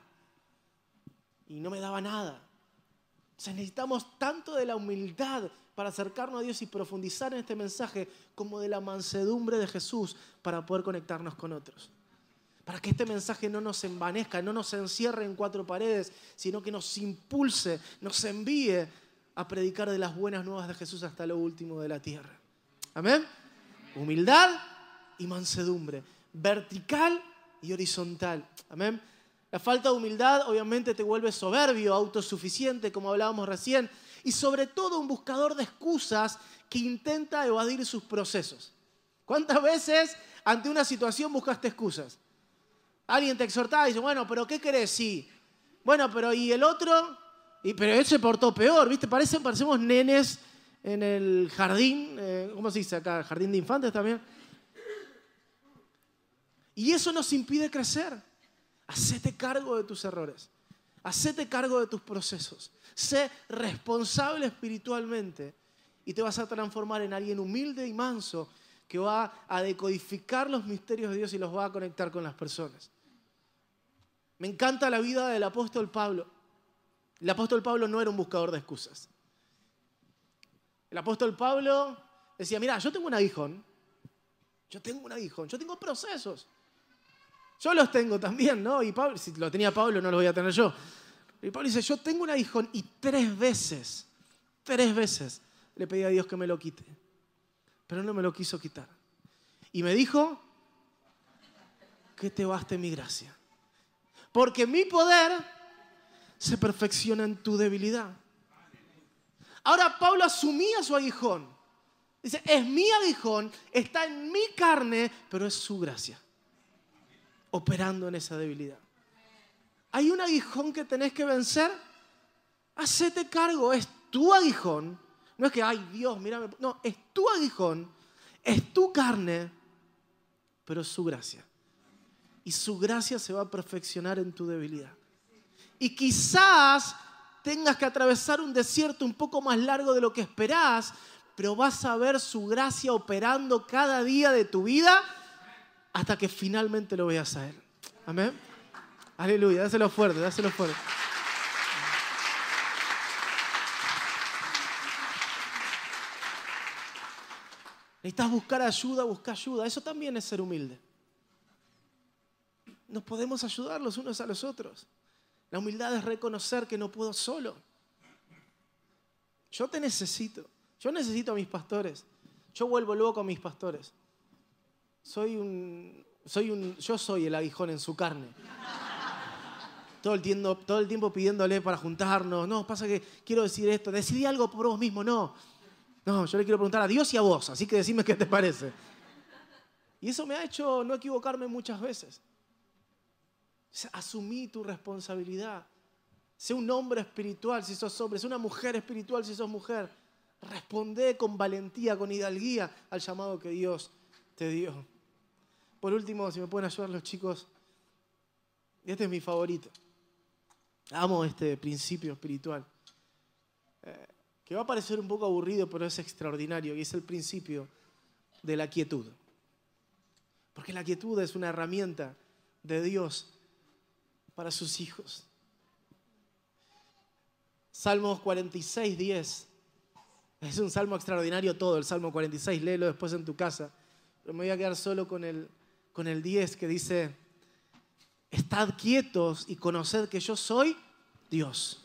Y no me daba nada. O necesitamos tanto de la humildad para acercarnos a Dios y profundizar en este mensaje como de la mansedumbre de Jesús para poder conectarnos con otros. Para que este mensaje no nos envanezca, no nos encierre en cuatro paredes, sino que nos impulse, nos envíe a predicar de las buenas nuevas de Jesús hasta lo último de la tierra. Amén. Humildad y mansedumbre. Vertical y horizontal. Amén. La falta de humildad obviamente te vuelve soberbio, autosuficiente, como hablábamos recién, y sobre todo un buscador de excusas que intenta evadir sus procesos. ¿Cuántas veces ante una situación buscaste excusas? Alguien te exhortaba y dice, bueno, pero ¿qué querés? Sí. Bueno, pero ¿y el otro? Pero él se portó peor, ¿viste? Parecen, parecemos nenes en el jardín, eh, ¿cómo se dice acá? Jardín de infantes también. Y eso nos impide crecer. Hacete cargo de tus errores. Hacete cargo de tus procesos. Sé responsable espiritualmente y te vas a transformar en alguien humilde y manso que va a decodificar los misterios de Dios y los va a conectar con las personas. Me encanta la vida del apóstol Pablo. El apóstol Pablo no era un buscador de excusas. El apóstol Pablo decía, mira, yo tengo un aguijón, yo tengo un aguijón, yo tengo procesos. Yo los tengo también, ¿no? Y Pablo, si lo tenía Pablo, no lo voy a tener yo. Y Pablo dice, yo tengo un aguijón y tres veces, tres veces le pedí a Dios que me lo quite. Pero no me lo quiso quitar. Y me dijo, que te baste mi gracia. Porque mi poder se perfecciona en tu debilidad. Ahora Pablo asumía su aguijón. Dice, es mi aguijón, está en mi carne, pero es su gracia. Operando en esa debilidad. Hay un aguijón que tenés que vencer. Hacete cargo, es tu aguijón. No es que, ay Dios, mírame. No, es tu aguijón, es tu carne, pero es su gracia. Y su gracia se va a perfeccionar en tu debilidad. Y quizás tengas que atravesar un desierto un poco más largo de lo que esperás, pero vas a ver su gracia operando cada día de tu vida hasta que finalmente lo veas a Él. Amén. Aleluya, dáselo fuerte, dáselo fuerte. Necesitas buscar ayuda, busca ayuda. Eso también es ser humilde. Nos podemos ayudar los unos a los otros. La humildad es reconocer que no puedo solo. Yo te necesito. Yo necesito a mis pastores. Yo vuelvo luego a mis pastores. Soy un, soy un, yo soy el aguijón en su carne. Todo el, tiempo, todo el tiempo pidiéndole para juntarnos. No, pasa que quiero decir esto. Decidí algo por vos mismo. No. No, yo le quiero preguntar a Dios y a vos. Así que decime qué te parece. Y eso me ha hecho no equivocarme muchas veces. Asumí tu responsabilidad. Sé un hombre espiritual si sos hombre, sé una mujer espiritual si sos mujer. Responde con valentía, con hidalguía al llamado que Dios te dio. Por último, si me pueden ayudar los chicos, este es mi favorito. Amo este principio espiritual, eh, que va a parecer un poco aburrido, pero es extraordinario, y es el principio de la quietud. Porque la quietud es una herramienta de Dios para sus hijos. Salmos 46, 10. Es un salmo extraordinario todo, el Salmo 46, léelo después en tu casa. Pero me voy a quedar solo con el, con el 10 que dice, estad quietos y conoced que yo soy Dios.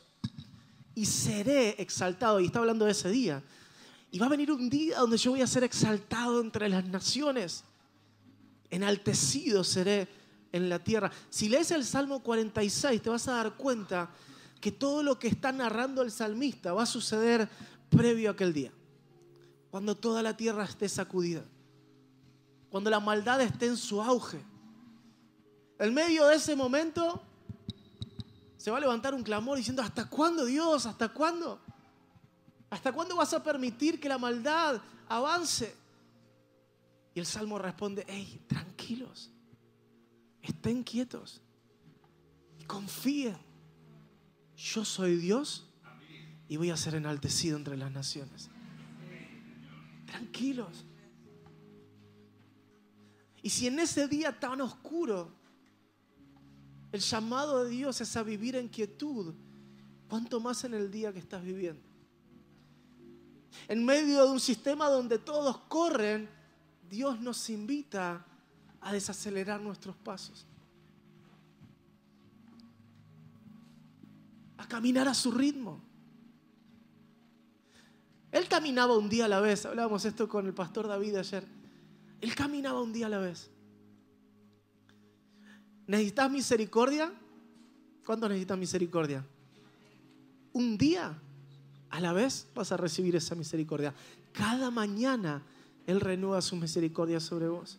Y seré exaltado, y está hablando de ese día. Y va a venir un día donde yo voy a ser exaltado entre las naciones. Enaltecido seré en la tierra. Si lees el Salmo 46, te vas a dar cuenta que todo lo que está narrando el salmista va a suceder previo a aquel día. Cuando toda la tierra esté sacudida. Cuando la maldad esté en su auge. En medio de ese momento se va a levantar un clamor diciendo, ¿hasta cuándo Dios? ¿Hasta cuándo? ¿Hasta cuándo vas a permitir que la maldad avance? Y el Salmo responde, hey, tranquilos estén quietos confíen. Yo soy Dios y voy a ser enaltecido entre las naciones. Tranquilos. Y si en ese día tan oscuro el llamado de Dios es a vivir en quietud, ¿cuánto más en el día que estás viviendo? En medio de un sistema donde todos corren, Dios nos invita a desacelerar nuestros pasos. A caminar a su ritmo. Él caminaba un día a la vez. Hablábamos esto con el pastor David ayer. Él caminaba un día a la vez. ¿Necesitas misericordia? ¿Cuánto necesitas misericordia? Un día a la vez vas a recibir esa misericordia. Cada mañana Él renueva su misericordia sobre vos.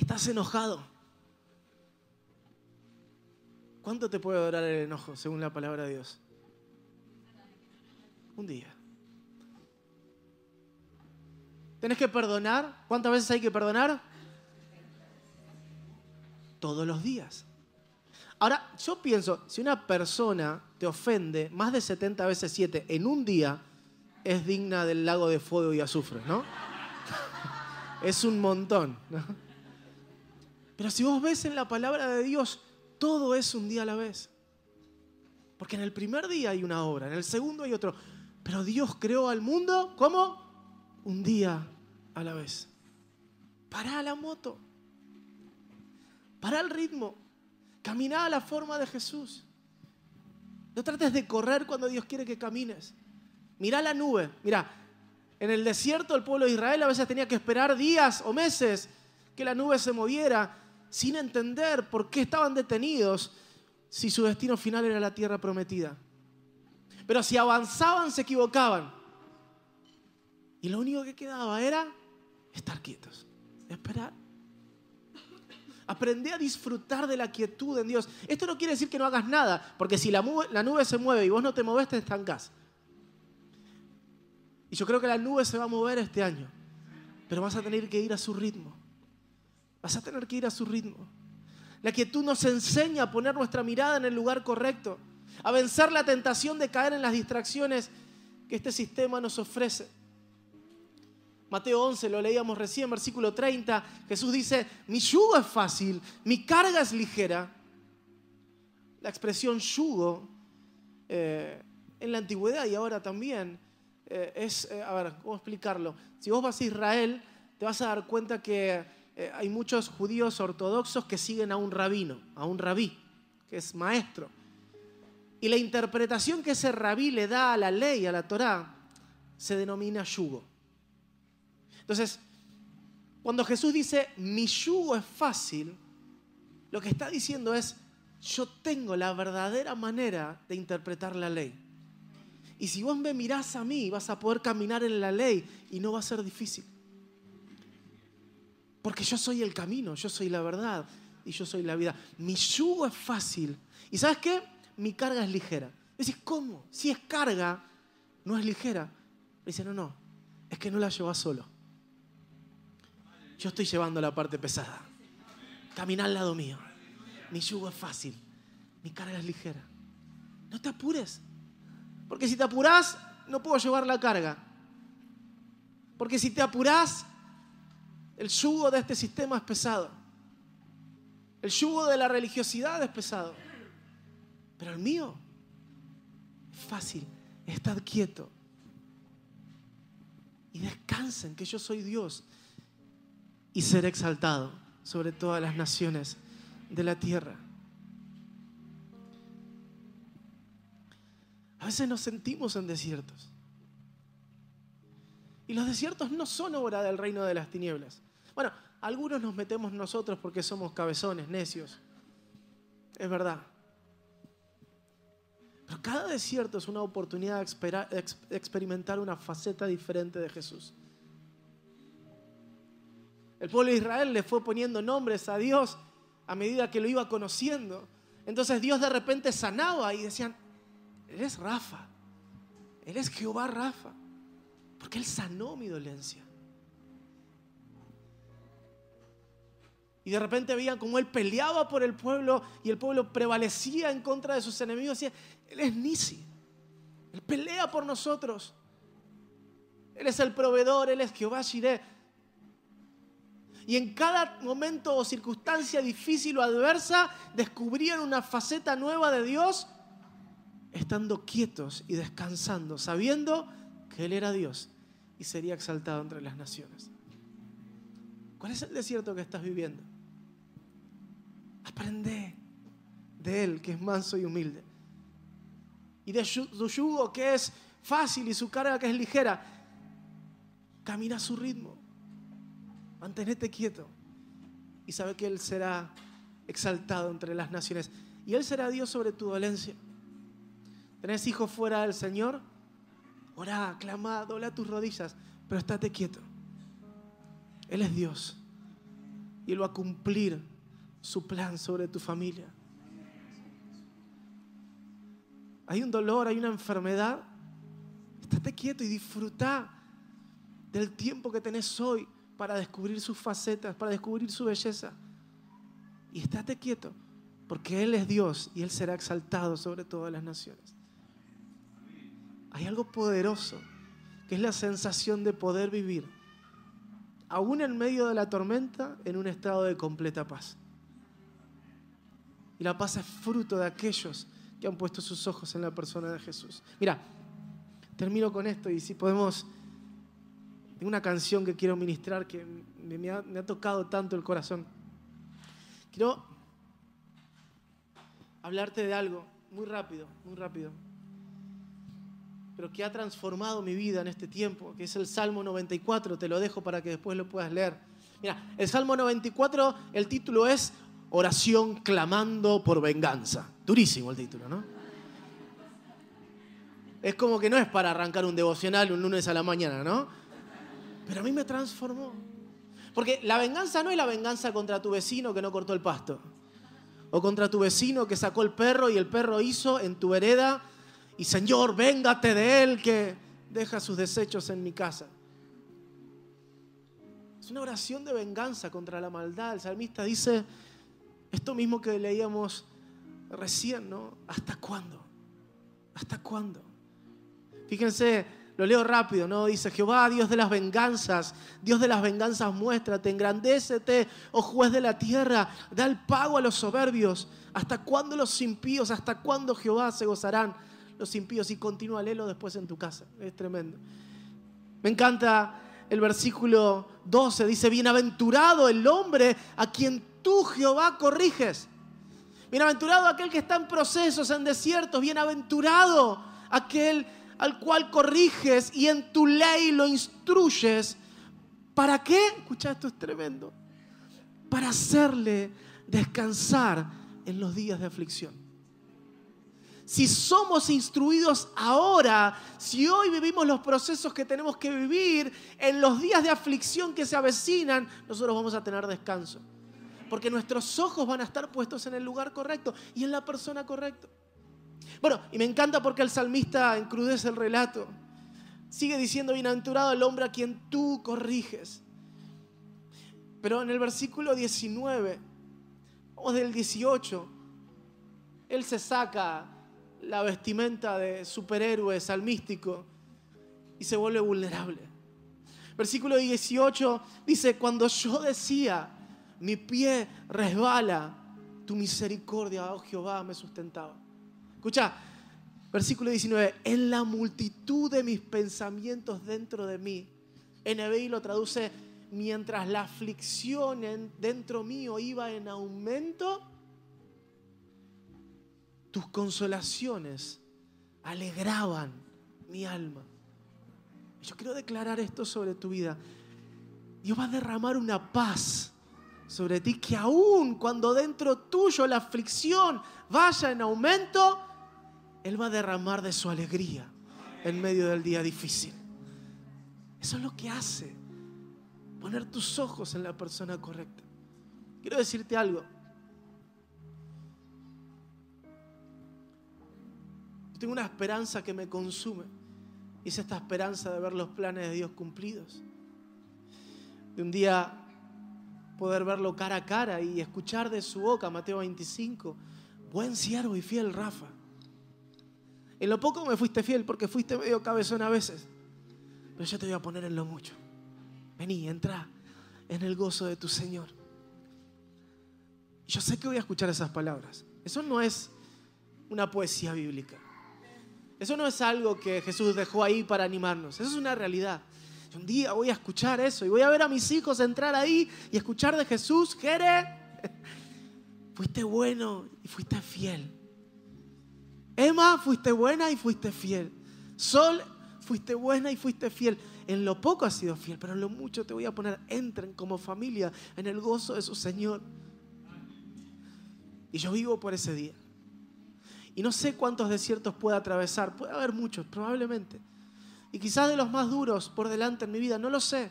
Estás enojado. ¿Cuánto te puede durar el enojo según la palabra de Dios? Un día. ¿Tenés que perdonar? ¿Cuántas veces hay que perdonar? Todos los días. Ahora, yo pienso, si una persona te ofende más de 70 veces 7 en un día, es digna del lago de fuego y azufre, ¿no? es un montón, ¿no? Pero si vos ves en la palabra de Dios, todo es un día a la vez. Porque en el primer día hay una obra, en el segundo hay otro. Pero Dios creó al mundo como un día a la vez. Para la moto. Para el ritmo. Camina a la forma de Jesús. No trates de correr cuando Dios quiere que camines. Mira la nube. Mira, en el desierto el pueblo de Israel a veces tenía que esperar días o meses que la nube se moviera sin entender por qué estaban detenidos si su destino final era la tierra prometida. Pero si avanzaban se equivocaban. Y lo único que quedaba era estar quietos, esperar. Aprende a disfrutar de la quietud en Dios. Esto no quiere decir que no hagas nada, porque si la nube, se mueve y vos no te moves, te estancás. Y yo creo que la nube se va a mover este año, pero vas a tener que ir a su ritmo. Vas a tener que ir a su ritmo. La quietud nos enseña a poner nuestra mirada en el lugar correcto, a vencer la tentación de caer en las distracciones que este sistema nos ofrece. Mateo 11, lo leíamos recién, versículo 30, Jesús dice, mi yugo es fácil, mi carga es ligera. La expresión yugo eh, en la antigüedad y ahora también eh, es, eh, a ver, ¿cómo explicarlo? Si vos vas a Israel, te vas a dar cuenta que hay muchos judíos ortodoxos que siguen a un rabino, a un rabí, que es maestro. Y la interpretación que ese rabí le da a la ley, a la Torá, se denomina yugo. Entonces, cuando Jesús dice, mi yugo es fácil, lo que está diciendo es, yo tengo la verdadera manera de interpretar la ley. Y si vos me mirás a mí, vas a poder caminar en la ley y no va a ser difícil. Porque yo soy el camino, yo soy la verdad y yo soy la vida. Mi yugo es fácil. ¿Y sabes qué? Mi carga es ligera. Decís, ¿cómo? Si es carga, no es ligera. Dice, no, no, es que no la llevas solo. Yo estoy llevando la parte pesada. Camina al lado mío. Mi yugo es fácil. Mi carga es ligera. No te apures. Porque si te apuras, no puedo llevar la carga. Porque si te apuras, el yugo de este sistema es pesado. El yugo de la religiosidad es pesado. Pero el mío es fácil. Estad quieto. Y descansen que yo soy Dios y ser exaltado sobre todas las naciones de la tierra. A veces nos sentimos en desiertos. Y los desiertos no son obra del reino de las tinieblas. Bueno, algunos nos metemos nosotros porque somos cabezones, necios. Es verdad. Pero cada desierto es una oportunidad de experimentar una faceta diferente de Jesús. El pueblo de Israel le fue poniendo nombres a Dios a medida que lo iba conociendo. Entonces Dios de repente sanaba y decían, Él es Rafa, Él es Jehová Rafa, porque Él sanó mi dolencia. Y de repente veían como Él peleaba por el pueblo y el pueblo prevalecía en contra de sus enemigos. Decía, Él es Nisi, Él pelea por nosotros. Él es el proveedor, Él es Jehová Shireh. Y en cada momento o circunstancia difícil o adversa descubrían una faceta nueva de Dios estando quietos y descansando, sabiendo que Él era Dios y sería exaltado entre las naciones. ¿Cuál es el desierto que estás viviendo? Aprende de Él, que es manso y humilde. Y de su yugo, que es fácil, y su carga, que es ligera. Camina a su ritmo. Mantenete quieto y sabe que Él será exaltado entre las naciones. Y Él será Dios sobre tu dolencia. ¿Tenés hijos fuera del Señor? Orá, clama, dobla tus rodillas, pero estate quieto. Él es Dios. Y Él va a cumplir su plan sobre tu familia. Hay un dolor, hay una enfermedad. Estate quieto y disfruta del tiempo que tenés hoy para descubrir sus facetas, para descubrir su belleza. Y estate quieto, porque Él es Dios y Él será exaltado sobre todas las naciones. Hay algo poderoso, que es la sensación de poder vivir, aún en medio de la tormenta, en un estado de completa paz. Y la paz es fruto de aquellos que han puesto sus ojos en la persona de Jesús. Mira, termino con esto y si podemos Tengo una canción que quiero ministrar que me ha, me ha tocado tanto el corazón. Quiero hablarte de algo muy rápido, muy rápido, pero que ha transformado mi vida en este tiempo, que es el Salmo 94. Te lo dejo para que después lo puedas leer. Mira, el Salmo 94, el título es Oración clamando por venganza. Durísimo el título, ¿no? Es como que no es para arrancar un devocional un lunes a la mañana, ¿no? Pero a mí me transformó. Porque la venganza no es la venganza contra tu vecino que no cortó el pasto. O contra tu vecino que sacó el perro y el perro hizo en tu hereda. Y Señor, véngate de él que deja sus desechos en mi casa. Es una oración de venganza contra la maldad. El salmista dice esto mismo que leíamos recién, ¿no? ¿Hasta cuándo? ¿Hasta cuándo? Fíjense, lo leo rápido, ¿no? Dice Jehová, Dios de las venganzas, Dios de las venganzas, muéstrate, engrandécete, oh juez de la tierra, da el pago a los soberbios. ¿Hasta cuándo los impíos, hasta cuándo Jehová se gozarán los impíos? Y continúa, léelo después en tu casa, es tremendo. Me encanta el versículo 12, dice, bienaventurado el hombre a quien tú, Jehová, corriges. Bienaventurado aquel que está en procesos, en desiertos, bienaventurado aquel al cual corriges y en tu ley lo instruyes. ¿Para qué? Escucha, esto es tremendo. Para hacerle descansar en los días de aflicción. Si somos instruidos ahora, si hoy vivimos los procesos que tenemos que vivir, en los días de aflicción que se avecinan, nosotros vamos a tener descanso. Porque nuestros ojos van a estar puestos en el lugar correcto y en la persona correcta. Bueno, y me encanta porque el salmista encrudece el relato. Sigue diciendo, bienaventurado el hombre a quien tú corriges. Pero en el versículo 19, o del 18, él se saca la vestimenta de superhéroe salmístico y se vuelve vulnerable. Versículo 18 dice, cuando yo decía, mi pie resbala, tu misericordia, oh Jehová, me sustentaba. Escucha, versículo 19, en la multitud de mis pensamientos dentro de mí. NBI lo traduce, mientras la aflicción dentro mío iba en aumento, tus consolaciones alegraban mi alma. Yo quiero declarar esto sobre tu vida. Dios va a derramar una paz sobre ti que aún cuando dentro tuyo la aflicción vaya en aumento, él va a derramar de su alegría en medio del día difícil. Eso es lo que hace. Poner tus ojos en la persona correcta. Quiero decirte algo. Yo tengo una esperanza que me consume. Y es esta esperanza de ver los planes de Dios cumplidos. De un día poder verlo cara a cara y escuchar de su boca, Mateo 25, buen siervo y fiel Rafa. En lo poco me fuiste fiel porque fuiste medio cabezón a veces. Pero yo te voy a poner en lo mucho. Vení, entra en el gozo de tu Señor. Yo sé que voy a escuchar esas palabras. Eso no es una poesía bíblica. Eso no es algo que Jesús dejó ahí para animarnos. Eso es una realidad. Un día voy a escuchar eso y voy a ver a mis hijos entrar ahí y escuchar de Jesús, Jere, fuiste bueno y fuiste fiel. Emma, fuiste buena y fuiste fiel. Sol, fuiste buena y fuiste fiel. En lo poco has sido fiel, pero en lo mucho te voy a poner. Entren como familia en el gozo de su Señor. Y yo vivo por ese día. Y no sé cuántos desiertos pueda atravesar. Puede haber muchos, probablemente. Y quizás de los más duros por delante en mi vida, no lo sé.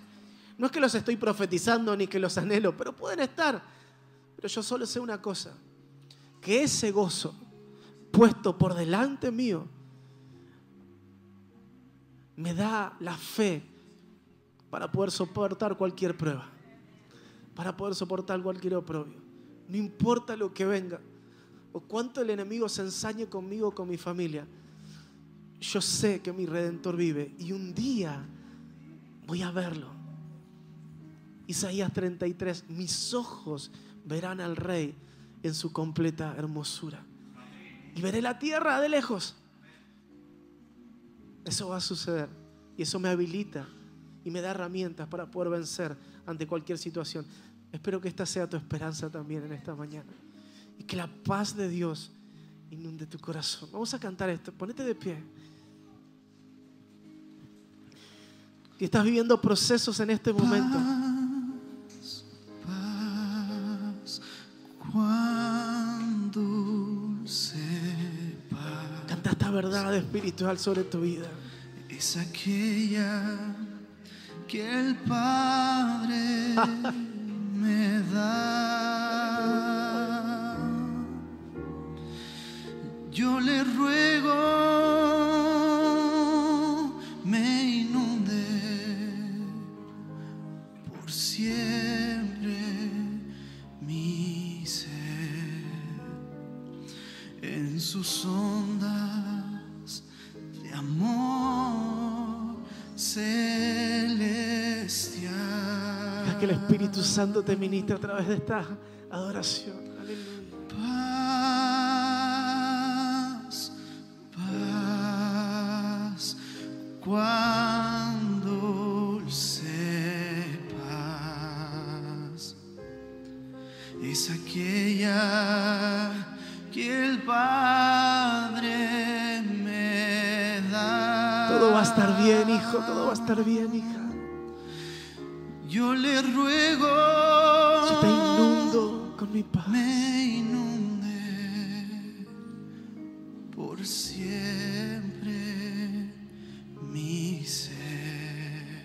No es que los estoy profetizando ni que los anhelo, pero pueden estar. Pero yo solo sé una cosa, que ese gozo puesto por delante mío, me da la fe para poder soportar cualquier prueba, para poder soportar cualquier oprobio. No importa lo que venga o cuánto el enemigo se ensañe conmigo con mi familia. Yo sé que mi redentor vive y un día voy a verlo. Isaías 33, mis ojos verán al rey en su completa hermosura y veré la tierra de lejos. Eso va a suceder y eso me habilita y me da herramientas para poder vencer ante cualquier situación. Espero que esta sea tu esperanza también en esta mañana. Y que la paz de Dios inunde tu corazón. Vamos a cantar esto. Ponete de pie. Y estás viviendo procesos en este momento. Paz, cuán dulce paz Canta esta verdad espiritual sobre tu vida. es aquella que el Padre me da. Yo le ruego siempre mi ser en sus ondas de amor celestial. Que el Espíritu Santo te ministre a través de esta adoración. Aleluya. Todo va a estar bien, hija. Yo le ruego. Yo te inundo con mi paz. me inunde por siempre mi ser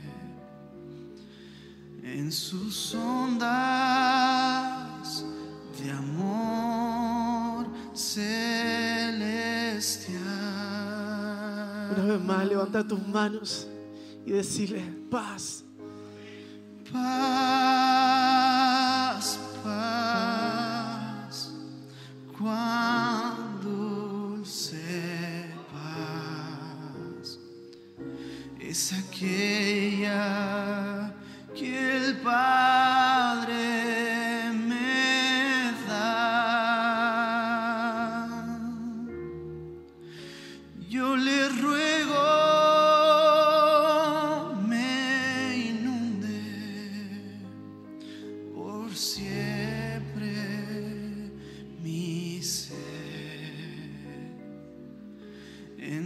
en sus ondas de amor celestial. Una vez más, levanta tus manos y decirle paz.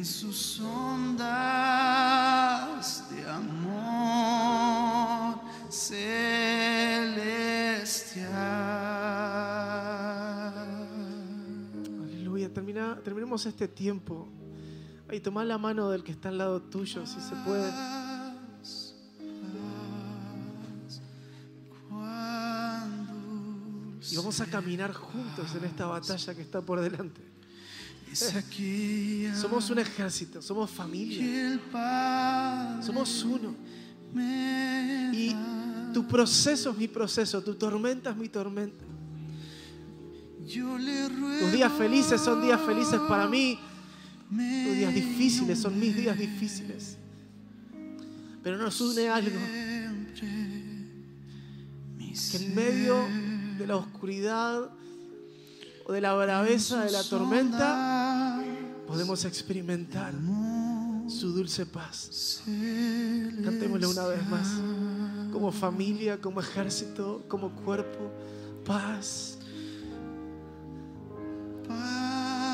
Sus ondas de amor celestial. Aleluya. Termina, terminemos este tiempo. Ahí toma la mano del que está al lado tuyo, si se puede. Y vamos a caminar juntos en esta batalla que está por delante. Somos un ejército, somos familia, somos uno. Y tu proceso es mi proceso, tu tormenta es mi tormenta. Tus días felices son días felices para mí, tus días difíciles son mis días difíciles. Pero nos une algo, que en medio de la oscuridad o de la braveza de la tormenta podemos experimentar su dulce paz. Cantémosle una vez más, como familia, como ejército, como cuerpo, paz. Paz,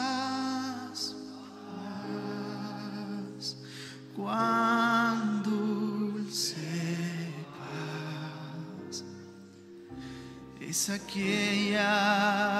paz, cuán dulce paz es aquella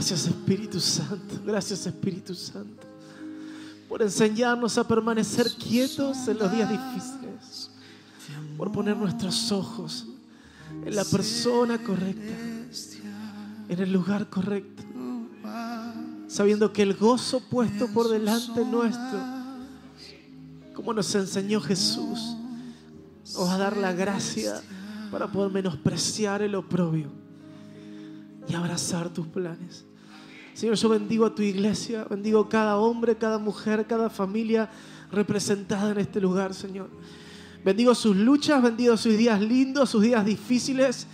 Gracias Espíritu Santo, gracias Espíritu Santo, por enseñarnos a permanecer quietos en los días difíciles, por poner nuestros ojos en la persona correcta, en el lugar correcto, sabiendo que el gozo puesto por delante nuestro como nos enseñó Jesús, nos va a dar la gracia para poder menospreciar el oprobio y abrazar tus planes. Señor, yo bendigo a tu iglesia, bendigo cada hombre, cada mujer, cada familia representada en este lugar, Señor. Bendigo sus luchas, bendigo sus días lindos, sus días difíciles.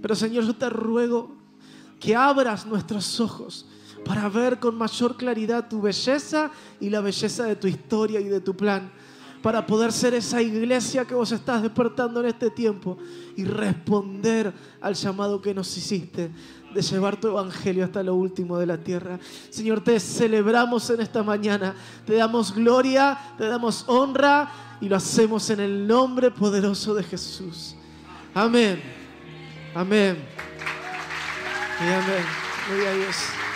Pero Señor, yo te ruego que abras nuestros ojos para ver con mayor claridad tu belleza y la belleza de tu historia y de tu plan. Para poder ser esa iglesia que vos estás despertando en este tiempo y responder al llamado que nos hiciste de llevar tu evangelio hasta lo último de la tierra. Señor, te celebramos en esta mañana, te damos gloria, te damos honra y lo hacemos en el nombre poderoso de Jesús. Amén. Amén. Y amén. Gloria a Dios.